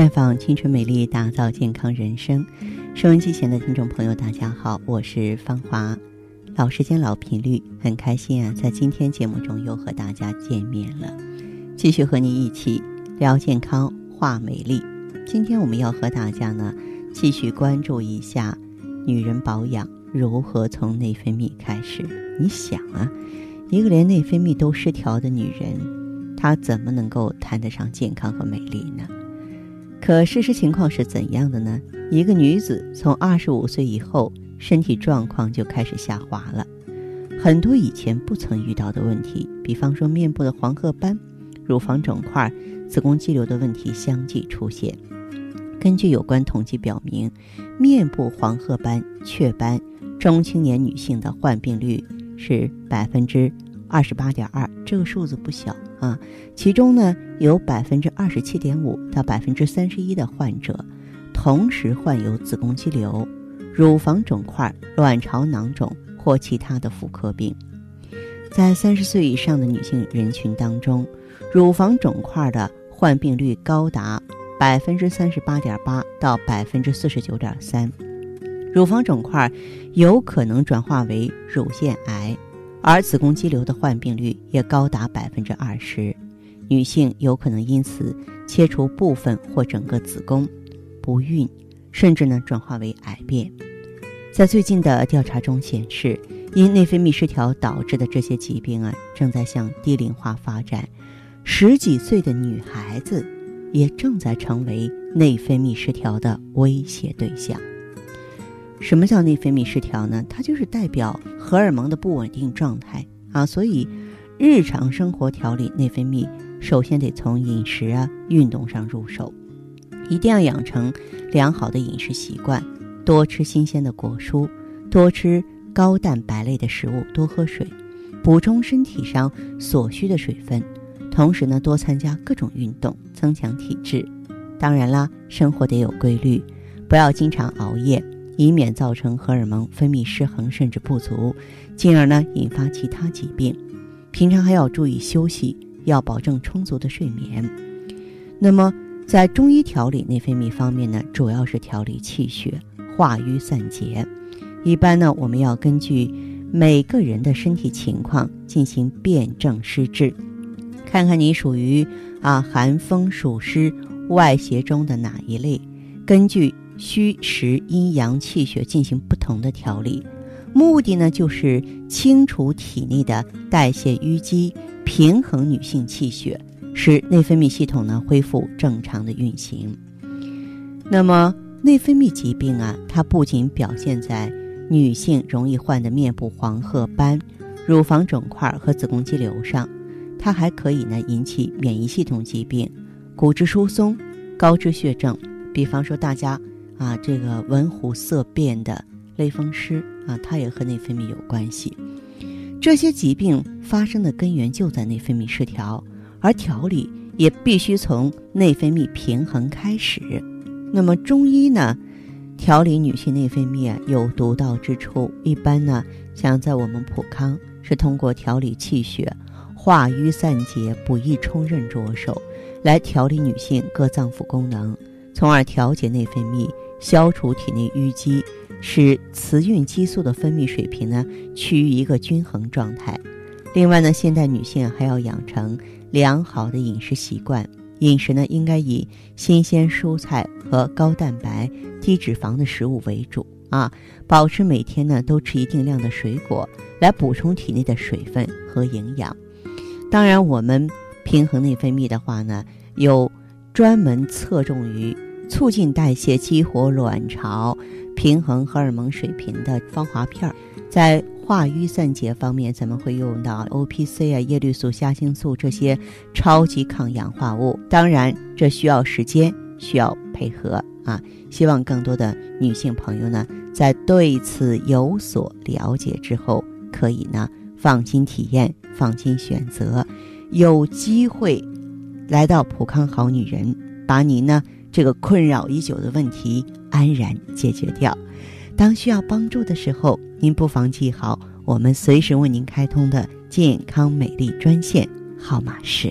绽放青春美丽，打造健康人生。收音机前的听众朋友，大家好，我是芳华。老时间老频率，很开心啊，在今天节目中又和大家见面了，继续和你一起聊健康、话美丽。今天我们要和大家呢，继续关注一下女人保养如何从内分泌开始。你想啊，一个连内分泌都失调的女人，她怎么能够谈得上健康和美丽呢？可事实情况是怎样的呢？一个女子从二十五岁以后，身体状况就开始下滑了，很多以前不曾遇到的问题，比方说面部的黄褐斑、乳房肿块、子宫肌瘤的问题相继出现。根据有关统计表明，面部黄褐斑、雀斑，中青年女性的患病率是百分之二十八点二，这个数字不小。啊，其中呢有百分之二十七点五到百分之三十一的患者，同时患有子宫肌瘤、乳房肿块、卵巢囊肿或其他的妇科病。在三十岁以上的女性人群当中，乳房肿块的患病率高达百分之三十八点八到百分之四十九点三，乳房肿块有可能转化为乳腺癌。而子宫肌瘤的患病率也高达百分之二十，女性有可能因此切除部分或整个子宫，不孕，甚至呢转化为癌变。在最近的调查中显示，因内分泌失调导致的这些疾病啊，正在向低龄化发展，十几岁的女孩子也正在成为内分泌失调的威胁对象。什么叫内分泌失调呢？它就是代表荷尔蒙的不稳定状态啊。所以，日常生活调理内分泌，首先得从饮食啊、运动上入手，一定要养成良好的饮食习惯，多吃新鲜的果蔬，多吃高蛋白类的食物，多喝水，补充身体上所需的水分。同时呢，多参加各种运动，增强体质。当然啦，生活得有规律，不要经常熬夜。以免造成荷尔蒙分泌失衡甚至不足，进而呢引发其他疾病。平常还要注意休息，要保证充足的睡眠。那么在中医调理内分泌方面呢，主要是调理气血、化瘀散结。一般呢，我们要根据每个人的身体情况进行辨证施治，看看你属于啊寒风暑湿外邪中的哪一类，根据。虚实阴阳气血进行不同的调理，目的呢就是清除体内的代谢淤积，平衡女性气血，使内分泌系统呢恢复正常的运行。那么内分泌疾病啊，它不仅表现在女性容易患的面部黄褐斑、乳房肿块和子宫肌瘤上，它还可以呢引起免疫系统疾病、骨质疏松、高脂血症。比方说大家。啊，这个闻虎色变的类风湿啊，它也和内分泌有关系。这些疾病发生的根源就在内分泌失调，而调理也必须从内分泌平衡开始。那么中医呢，调理女性内分泌啊有独到之处。一般呢，像在我们普康是通过调理气血、化瘀散结、补益充任着手，来调理女性各脏腑功能，从而调节内分泌。消除体内淤积，使雌孕激素的分泌水平呢趋于一个均衡状态。另外呢，现代女性还要养成良好的饮食习惯，饮食呢应该以新鲜蔬菜和高蛋白、低脂肪的食物为主啊，保持每天呢都吃一定量的水果，来补充体内的水分和营养。当然，我们平衡内分泌的话呢，有专门侧重于。促进代谢、激活卵巢、平衡荷尔蒙水平的芳华片儿，在化瘀散结方面，咱们会用到 O P C 啊、叶绿素、虾青素这些超级抗氧化物。当然，这需要时间，需要配合啊。希望更多的女性朋友呢，在对此有所了解之后，可以呢放心体验、放心选择，有机会来到普康好女人，把你呢。这个困扰已久的问题安然解决掉。当需要帮助的时候，您不妨记好我们随时为您开通的健康美丽专线号码是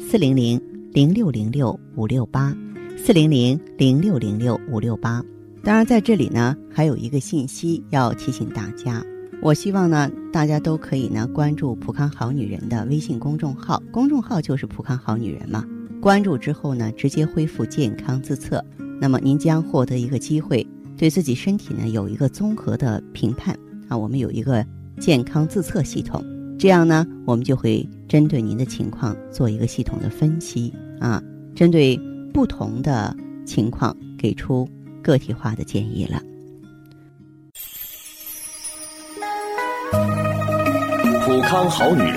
四零零零六零六五六八四零零零六零六五六八。当然，在这里呢，还有一个信息要提醒大家。我希望呢，大家都可以呢关注“普康好女人”的微信公众号，公众号就是“普康好女人”嘛。关注之后呢，直接恢复健康自测，那么您将获得一个机会，对自己身体呢有一个综合的评判啊。我们有一个健康自测系统，这样呢，我们就会针对您的情况做一个系统的分析啊，针对不同的情况给出。个体化的建议了。普康好女人，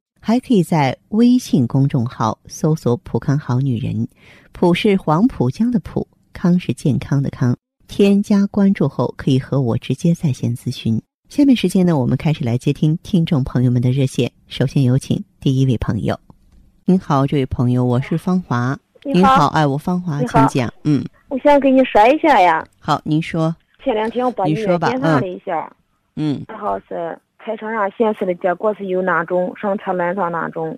还可以在微信公众号搜索“浦康好女人”，浦是黄浦江的浦，康是健康的康。添加关注后，可以和我直接在线咨询。下面时间呢，我们开始来接听听众朋友们的热线。首先有请第一位朋友。您好，这位朋友，我是芳华。您好，哎，我芳华，请讲。嗯。我想跟你说一下呀。好，您说。前两天我把你电话了一下。嗯。然后是彩超上显示的结果是有囊肿，双侧卵巢囊肿。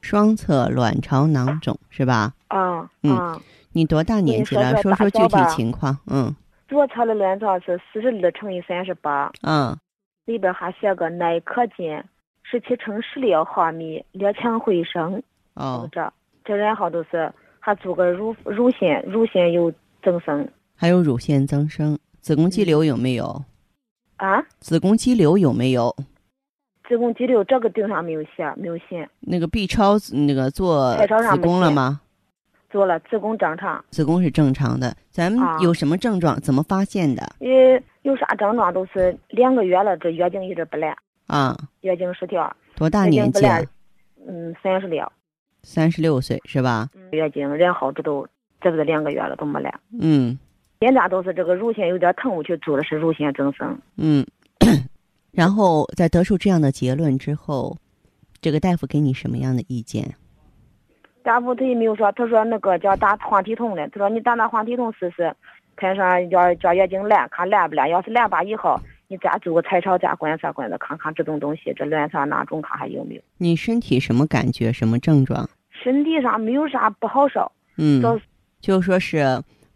双侧卵巢囊肿是吧？啊。嗯。你多大年纪了？说说具体情况。嗯。左侧的卵巢是四十二乘以三十八。嗯。里边还写个耐可见，十七乘十六毫米，略强回声。哦。这这然后都是还做个乳乳腺，乳腺有。增生，还有乳腺增生，子宫肌瘤有没有？啊？子宫肌瘤有没有？子宫肌瘤这个顶上没有写，没有写。那个 B 超那个做子宫了吗？做了，子宫正常。子宫是正常的，咱们有什么症状？怎么发现的？呃，有啥症状都是两个月了，这月经一直不来。啊。月经失调。多大年纪？嗯，三十六。三十六岁是吧？月经，然后这都。这不是两个月了，都没来。嗯，检查都是这个乳腺有点疼，我去做的是乳腺增生。嗯，然后在得出这样的结论之后，这个大夫给你什么样的意见？大夫他也没有说，他说那个叫打黄体酮的，他说你打打黄体酮试试，看上叫叫月经来，看来不来。要是来吧以后，你再做个彩超，再观察观察，看看这种东西，这卵巢囊肿看还有没有？你身体什么感觉？什么症状？身体上没有啥不好受。嗯。就是说是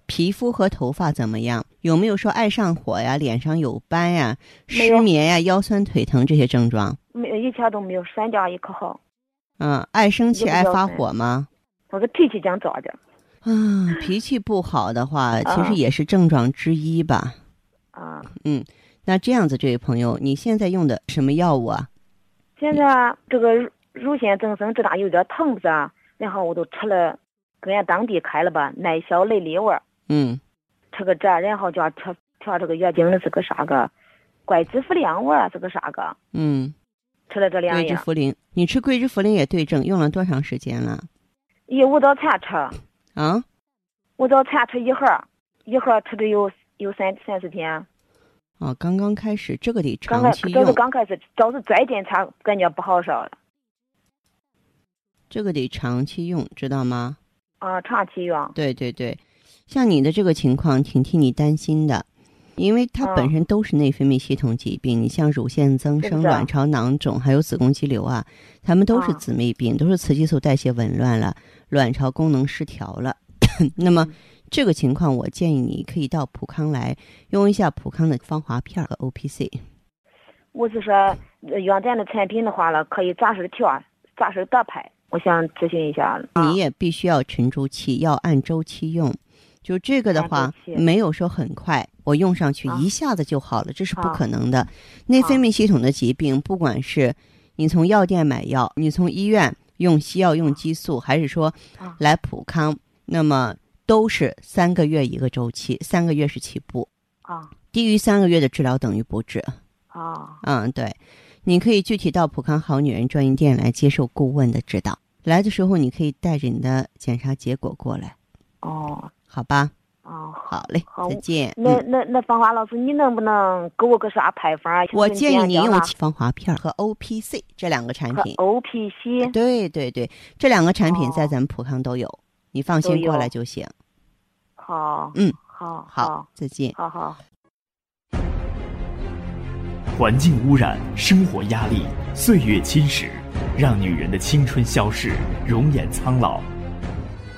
皮肤和头发怎么样？有没有说爱上火呀、脸上有斑呀、失眠呀、腰酸腿疼这些症状？没有，一切都没有，三甲一可好。嗯，爱生气、爱发火吗？我的脾气讲早点。嗯，脾气不好的话，其实也是症状之一吧。啊。嗯，那这样子，这位朋友，你现在用的什么药物啊？现在这个乳腺增生，这咋有点疼不是？然后我都吃了。跟俺当地开了吧，耐小雷利丸。嗯。吃个这，然后叫调调这个月经的是个啥个？桂枝茯苓丸是个啥个？嗯。吃了这两样。桂枝茯苓，你吃桂枝茯苓也对症，用了多长时间了？一五早餐吃。啊。五早餐吃一盒，一盒吃的有有三三四天。哦，刚刚开始，这个得长期用。这是刚开始，要是最近才，感觉不好受了。这个得长期用，知道吗？啊，长期用。对对对，像你的这个情况，挺替你担心的，因为它本身都是内分泌系统疾病。你像乳腺增生、卵巢囊肿，还有子宫肌瘤啊，它们都是姊妹病，都是雌激素代谢紊乱了，卵巢功能失调了。那么这个情况，我建议你可以到普康来用一下普康的芳华片和 O P C。我是说，用咱的产品的话了，可以咋式调，咋式得拍。我想咨询一下，你也必须要沉住气，要按周期用。就这个的话，没有说很快。我用上去啊一下子就好了，这是不啊可能的。内分泌系统的疾病，不管是你从药店买药，你从医院用西药用激素，还是说啊来普康，那么都是三个月一个周期，三个月是起步，啊低于三个月的治疗等于不治。啊嗯，对，你可以具体到普康好女人专营店来接受顾问的指导。来的时候，你可以带着你的检查结果过来，哦好吧？哦。好嘞，好再见。那嗯，那那芳华老师，你能不能给我个啥配方啊？我建议你用和芳华片和 O P C 这两个产品。O P C 对对对，这两个产品在哦咱们普康都有，你放心过来就行。好，嗯，好，好，再见。好好。环境污染、生活压力、岁月侵蚀，让女人的青春消逝，容颜苍老。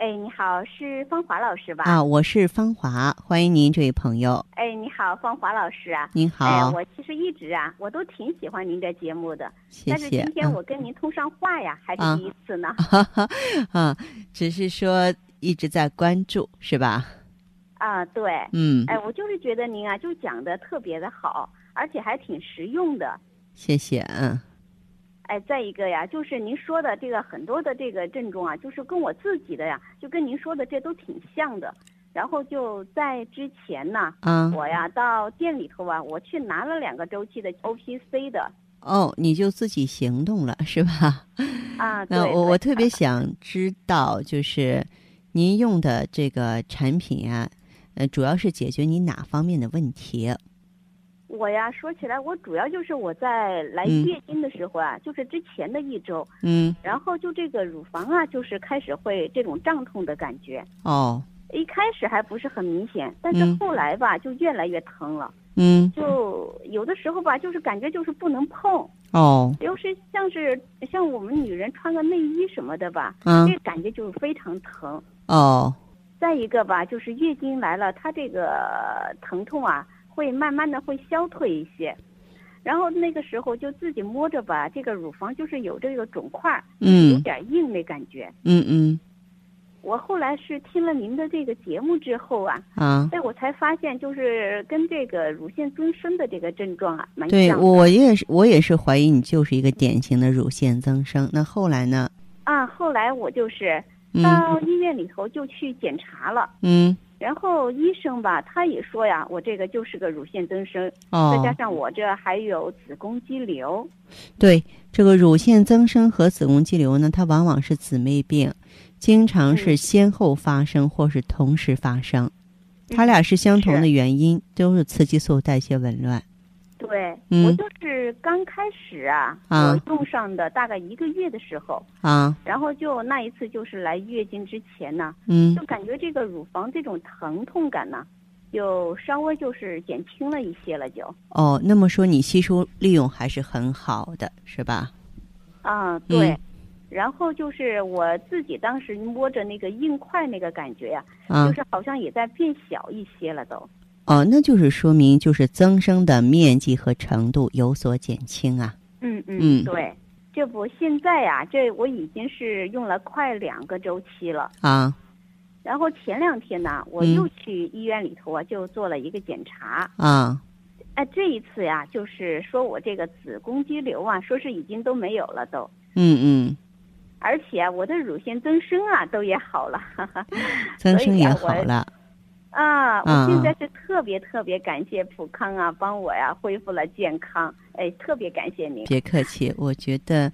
哎，你好，是芳华老师吧？啊，我是芳华，欢迎您，这位朋友。哎，你好，芳华老师啊。您好，哎，我其实一直啊，我都挺喜欢您的节目的。谢但是谢。今天我跟您通上话呀，还啊是第一次呢。啊，只是说一直在关注，是吧？啊，对。嗯，哎，我就是觉得您啊，就讲的特别的好，而且还挺实用的。谢谢，嗯哎，再一个呀，就是您说的这个很多的这个症状啊，就是跟我自己的呀，就跟您说的这都挺像的。然后就在之前呢，嗯，我呀到店里头啊，我去拿了两个周期的 O P C 的哦，你就自己行动了，是吧？啊。那我我特别想知道，就是您用的这个产品啊，呃，主要是解决你哪方面的问题？我呀，说起来，我主要就是我在来嗯。月经的时候啊，就是之前的一周，嗯，然后就这个乳房啊，就是开始会这种胀痛的感觉，哦，一开始还不是很明显，但是嗯。后来吧，就越来越疼了，嗯，就有的时候吧，就是感觉就是不能碰，哦，尤其像是像我们女人穿个内衣什么的吧，嗯。这，感觉就是非常疼。哦，再一个吧，就是月经来了，它这个疼痛啊，会慢慢的会消退一些。然后那个时候就自己摸着吧，这个乳房就是有这个肿块嗯，有嗯点硬那感觉。嗯嗯，我后来是听了您的这个节目之后啊，啊，哎，我才发现就是跟这个乳腺增生的这个症状啊蛮对像的。我也是，我也是怀疑你就是一个典型的乳腺增生。那后来呢？啊，后来我就是嗯到医院里头就去检查了，嗯，然后医生吧他也说呀，我这个就是个乳腺增生。哦，再加上我这还有子宫肌瘤，对，这个乳腺增生和子宫肌瘤呢，它往往是姊妹病，经常是嗯先后发生或是同时发生，它俩是相同的原因，都是雌激素代谢紊乱。对、嗯我就是刚开始啊，啊我用上的大概一个月的时候，啊，然后就那一次就是来月经之前呢，嗯就感觉这个乳房这种疼痛感呢，就稍微就是减轻了一些了就，哦，那么说你吸收利用还是很好的，是吧？啊对。嗯然后就是我自己当时摸着那个硬块那个感觉呀、啊就是好像也在变小一些了都。哦，那就是说明就是增生的面积和程度有所减轻啊。嗯嗯对。这不现在呀、这我已经是用了快两个周期了。啊，然后前两天呢，我嗯又去医院里头啊，就做了一个检查。啊，哎，这一次呀，就是说我这个子宫肌瘤啊，说是已经都没有了都，嗯嗯，而且啊我的乳腺增生啊都也好了。哈哈。增生也好了，啊，啊我现在是特别特别感谢普康啊，帮我呀恢复了健康。哎，特别感谢您。别客气。我觉得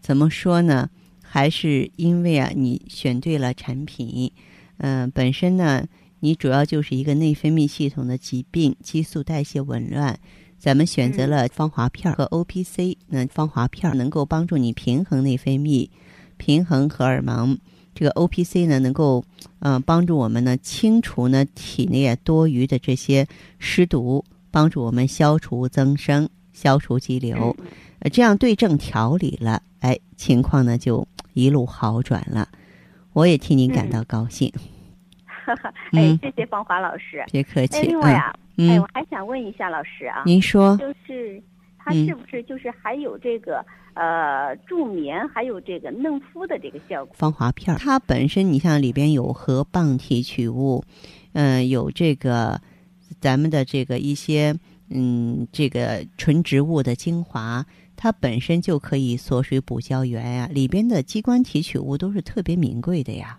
怎么说呢，还是因为啊，你选对了产品。嗯、本身呢，你主要就是一个内分泌系统的疾病，激素代谢紊乱。咱们选择了芳华片儿和 O P C，那芳华片儿能够帮助你平衡内分泌，平衡荷尔蒙。这个 O P C 呢，能够嗯、呃帮助我们呢清除呢体内啊多余的这些湿毒，帮助我们消除增生，消除肌瘤。呃，这样对症调理了，哎，情况呢就一路好转了。我也替您感到高兴，哈哈，哎嗯，谢谢芳华老师。哎，别客气。哎另外啊，嗯，哎，嗯我还想问一下老师啊，您说，就是它嗯是不是就是还有这个、呃助眠，还有这个嫩肤的这个效果？防滑片儿，它本身你像里边有荷棒提取物，嗯、有这个咱们的这个一些嗯这个纯植物的精华，它本身就可以锁水补胶原呀、里边的激光提取物都是特别名贵的呀。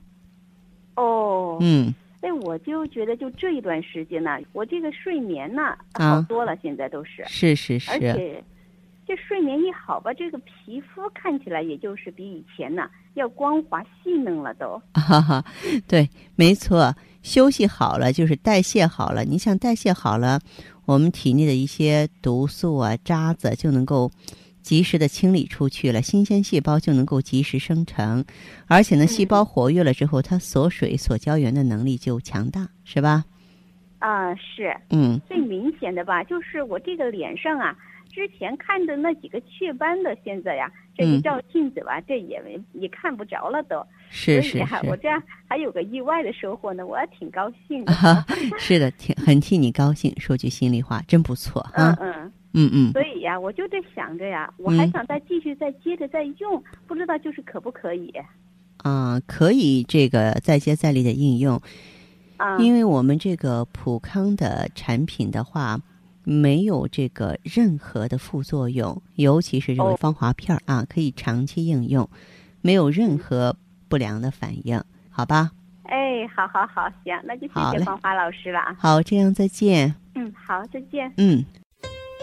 哦，嗯，哎，我就觉得就这一段时间呢，我这个睡眠呢啊好多了，现在都是，是是是，而且这睡眠一好吧，这个皮肤看起来也就是比以前呢要光滑细嫩了都。哈哈，对，没错，休息好了就是代谢好了。你想代谢好了，我们体内的一些毒素啊、渣子就能够及时的清理出去了，新鲜细胞就能够及时生成，而且呢，细胞活跃了之后，它锁水、锁胶原的能力就强大，是吧？啊，是嗯最明显的吧，就是我这个脸上啊，之前看的那几个雀斑的，现在呀，这一嗯照镜子吧，这也没也看不着了都。是是我，这样还有个意外的收获呢，我还挺高兴的。啊，是的，挺很替你高兴。说句心里话，真不错哈。嗯嗯，嗯嗯，所以呀，我就在想着呀，我还嗯想再继续再接着再用，不知道就是可不可以啊，可以这个再接再厉的应用。啊？因为我们这个普康的产品的话，没有这个任何的副作用，尤其是这个哦芳华片儿啊，可以长期应用，没有任何不良的反应，好吧？哎，好好好，行，那就谢谢芳华老师了啊。好，这样再见。嗯，好，再见。嗯。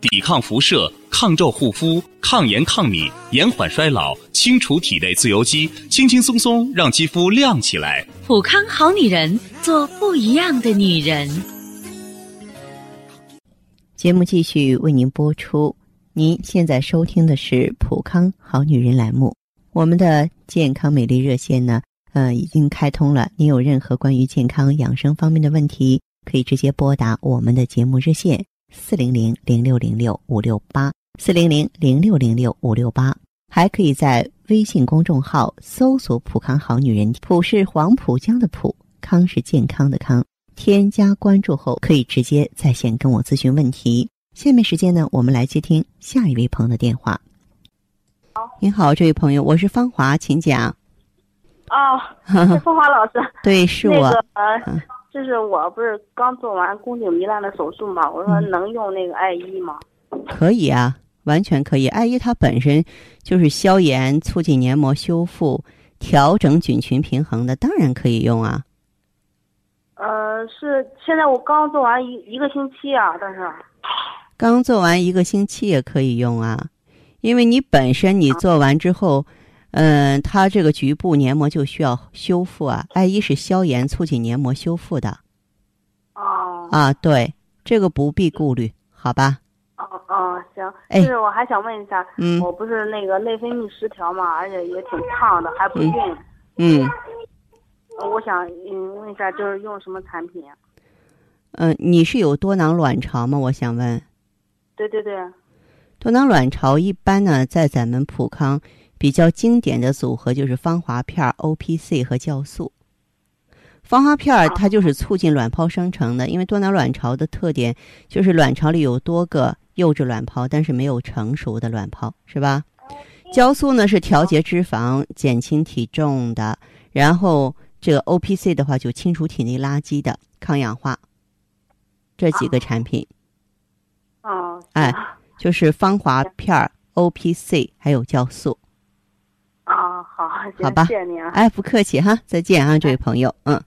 抵抗辐射，抗皱护肤，抗炎抗敏，延缓衰老，清除体内自由基，轻轻松松让肌肤亮起来。普康好女人，做不一样的女人。节目继续为您播出。您现在收听的是普康好女人栏目，我们的健康美丽热线呢，呃，已经开通了。您有任何关于健康养生方面的问题，可以直接拨打我们的节目热线四零零零六零六五六八四零零零六零六五六八，还可以在微信公众号搜索“普康好女人”，普是黄浦江的浦，康是健康的康。添加关注后，可以直接在线跟我咨询问题。下面时间呢，我们来接听下一位朋友的电话。您好，这位朋友，我是芳华，请讲。哦，是芳华老师。对，是我。那个呃嗯，就是我不是刚做完宫颈糜烂的手术嘛，我说嗯能用那个艾依吗？可以啊，完全可以。艾依它本身就是消炎、促进黏膜修复、调整菌群平衡的，当然可以用啊。呃，是现在我刚做完一一个星期啊，但是刚做完一个星期也可以用啊，因为你本身你做完之后，嗯、它这个局部黏膜就需要修复啊。艾依是消炎、促进黏膜修复的哦啊，对，这个不必顾虑，好吧？哦哦行，哎就是我还想问一下，嗯我不是那个内分泌失调嘛，而且也挺胖的，还不孕，嗯，我想嗯问一下，就是用什么产品？嗯、你是有多囊卵巢吗？我想问。对对对，多囊卵巢一般呢，在咱们普康比较经典的组合就是芳华片、O P C 和酵素。芳华片儿它就是促进卵泡生成的，因为多囊卵巢的特点就是卵巢里有多个幼稚卵泡，但是没有成熟的卵泡，是吧？酵素呢是调节脂肪、减轻体重的，然后这个 O P C 的话就清除体内垃圾的、抗氧化，这几个产品。哦，哎，就是芳华片、O P C 还有酵素。啊，好，行好吧谢谢您啊。哎，不客气哈，再见啊，这位朋友，嗯。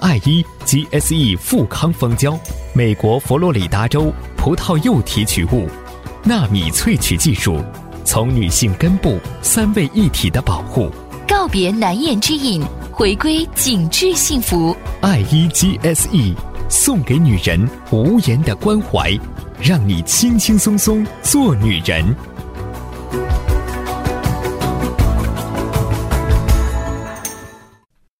爱伊 GSE 富康蜂胶，美国佛罗里达州葡萄柚提取物，纳米萃取技术，从女性根部三位一体的保护。告别难言之隐，回归紧致幸福。爱伊 GSE 送给女人无言的关怀，让你轻轻松松做女人。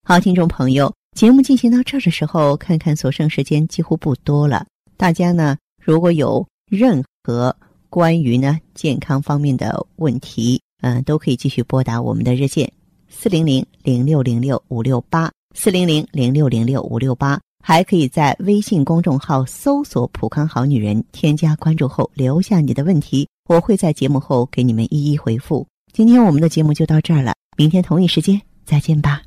好，听众朋友，节目进行到这儿的时候，看看所剩时间几乎不多了。大家呢，如果有任何关于呢健康方面的问题，嗯、都可以继续拨打我们的热线四零零零六零六五六八四零零零六零六五六八，还可以在微信公众号搜索“普康好女人”，添加关注后留下你的问题，我会在节目后给你们一一回复。今天我们的节目就到这儿了，明天同一时间再见吧。